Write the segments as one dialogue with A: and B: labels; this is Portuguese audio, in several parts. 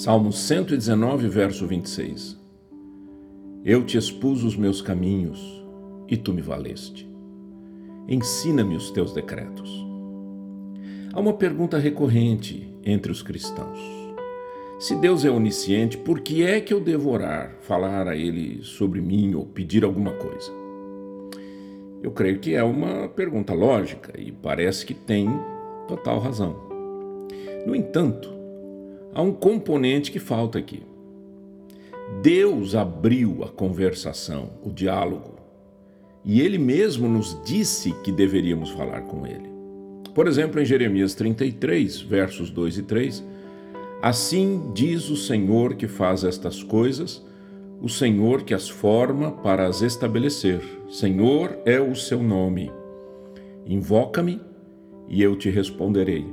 A: Salmo 119, verso 26. Eu te expus os meus caminhos e tu me valeste. Ensina-me os teus decretos. Há uma pergunta recorrente entre os cristãos. Se Deus é onisciente, por que é que eu devo orar, falar a Ele sobre mim ou pedir alguma coisa? Eu creio que é uma pergunta lógica e parece que tem total razão. No entanto, há um componente que falta aqui. Deus abriu a conversação, o diálogo, e ele mesmo nos disse que deveríamos falar com ele. Por exemplo, em Jeremias 33, versos 2 e 3, assim diz o Senhor que faz estas coisas, o Senhor que as forma para as estabelecer. Senhor é o seu nome. Invoca-me e eu te responderei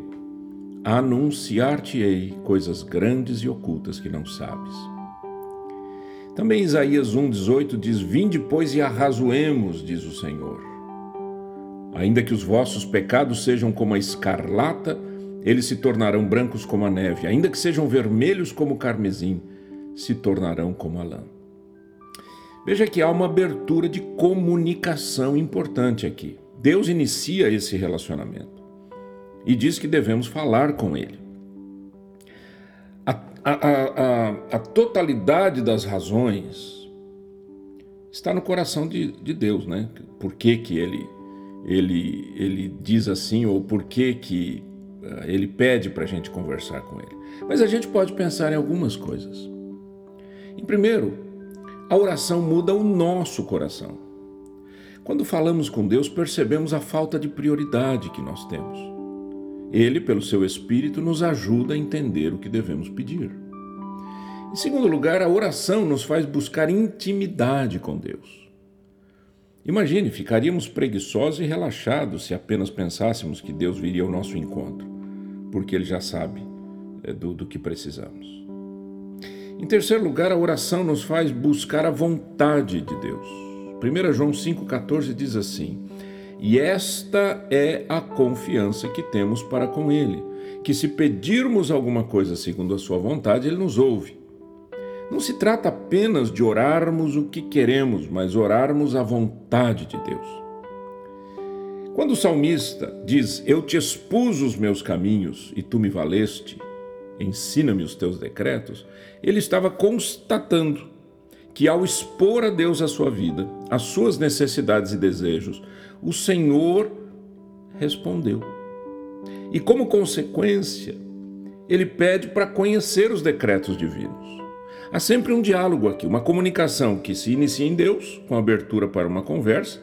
A: anunciar-te-ei coisas grandes e ocultas que não sabes. Também Isaías 1,18 diz: Vinde, pois, e arrazoemos, diz o Senhor. Ainda que os vossos pecados sejam como a escarlata, eles se tornarão brancos como a neve. Ainda que sejam vermelhos como o carmesim, se tornarão como a lã. Veja que há uma abertura de comunicação importante aqui. Deus inicia esse relacionamento e diz que devemos falar com Ele. A, a, a, a totalidade das razões está no coração de, de Deus, né? Por que, que ele, ele, ele diz assim ou por que, que uh, ele pede para a gente conversar com Ele. Mas a gente pode pensar em algumas coisas. Em primeiro, a oração muda o nosso coração. Quando falamos com Deus, percebemos a falta de prioridade que nós temos. Ele, pelo seu Espírito, nos ajuda a entender o que devemos pedir. Em segundo lugar, a oração nos faz buscar intimidade com Deus. Imagine, ficaríamos preguiçosos e relaxados se apenas pensássemos que Deus viria ao nosso encontro, porque Ele já sabe é, do, do que precisamos. Em terceiro lugar, a oração nos faz buscar a vontade de Deus. 1 João 5,14 diz assim: e esta é a confiança que temos para com Ele, que se pedirmos alguma coisa segundo a Sua vontade, Ele nos ouve. Não se trata apenas de orarmos o que queremos, mas orarmos a vontade de Deus. Quando o salmista diz: Eu te expus os meus caminhos e tu me valeste, ensina-me os teus decretos, ele estava constatando que ao expor a Deus a sua vida, as suas necessidades e desejos, o Senhor respondeu. E como consequência, ele pede para conhecer os decretos divinos. Há sempre um diálogo aqui, uma comunicação que se inicia em Deus, com abertura para uma conversa,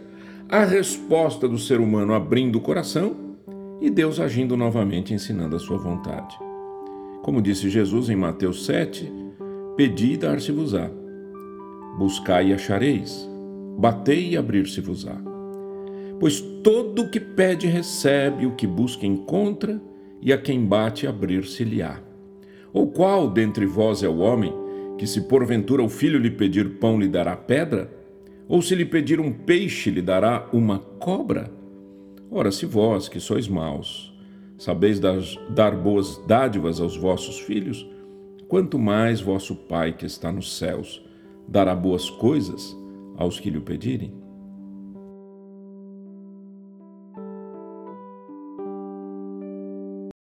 A: a resposta do ser humano abrindo o coração e Deus agindo novamente, ensinando a sua vontade. Como disse Jesus em Mateus 7, pedi e dar-se-vos-á Buscai e achareis, batei e abrir-se-vos-á. Pois todo o que pede recebe, o que busca encontra, e a quem bate abrir-se-lhe-á. Ou qual dentre vós é o homem que, se porventura o filho lhe pedir pão, lhe dará pedra? Ou se lhe pedir um peixe, lhe dará uma cobra? Ora, se vós, que sois maus, sabeis dar boas dádivas aos vossos filhos, quanto mais vosso Pai que está nos céus dará boas coisas aos que lhe pedirem?